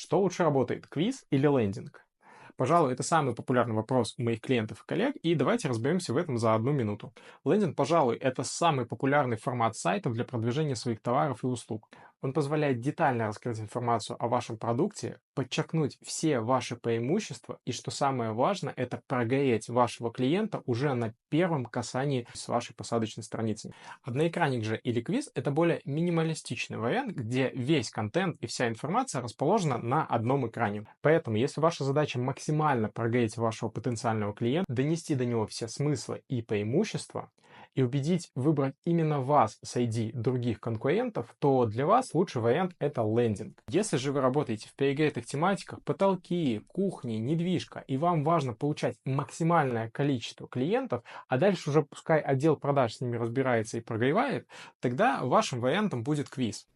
Что лучше работает, квиз или лендинг? Пожалуй, это самый популярный вопрос у моих клиентов и коллег, и давайте разберемся в этом за одну минуту. Лендинг, пожалуй, это самый популярный формат сайтов для продвижения своих товаров и услуг. Он позволяет детально раскрыть информацию о вашем продукте, подчеркнуть все ваши преимущества и, что самое важное, это прогреть вашего клиента уже на первом касании с вашей посадочной страницы. Одноэкранник же или квиз — это более минималистичный вариант, где весь контент и вся информация расположена на одном экране. Поэтому, если ваша задача максимально прогреть вашего потенциального клиента, донести до него все смыслы и преимущества, и убедить выбрать именно вас среди других конкурентов, то для вас лучший вариант это лендинг. Если же вы работаете в перегретых тематиках, потолки, кухни, недвижка, и вам важно получать максимальное количество клиентов, а дальше уже пускай отдел продаж с ними разбирается и прогревает, тогда вашим вариантом будет квиз.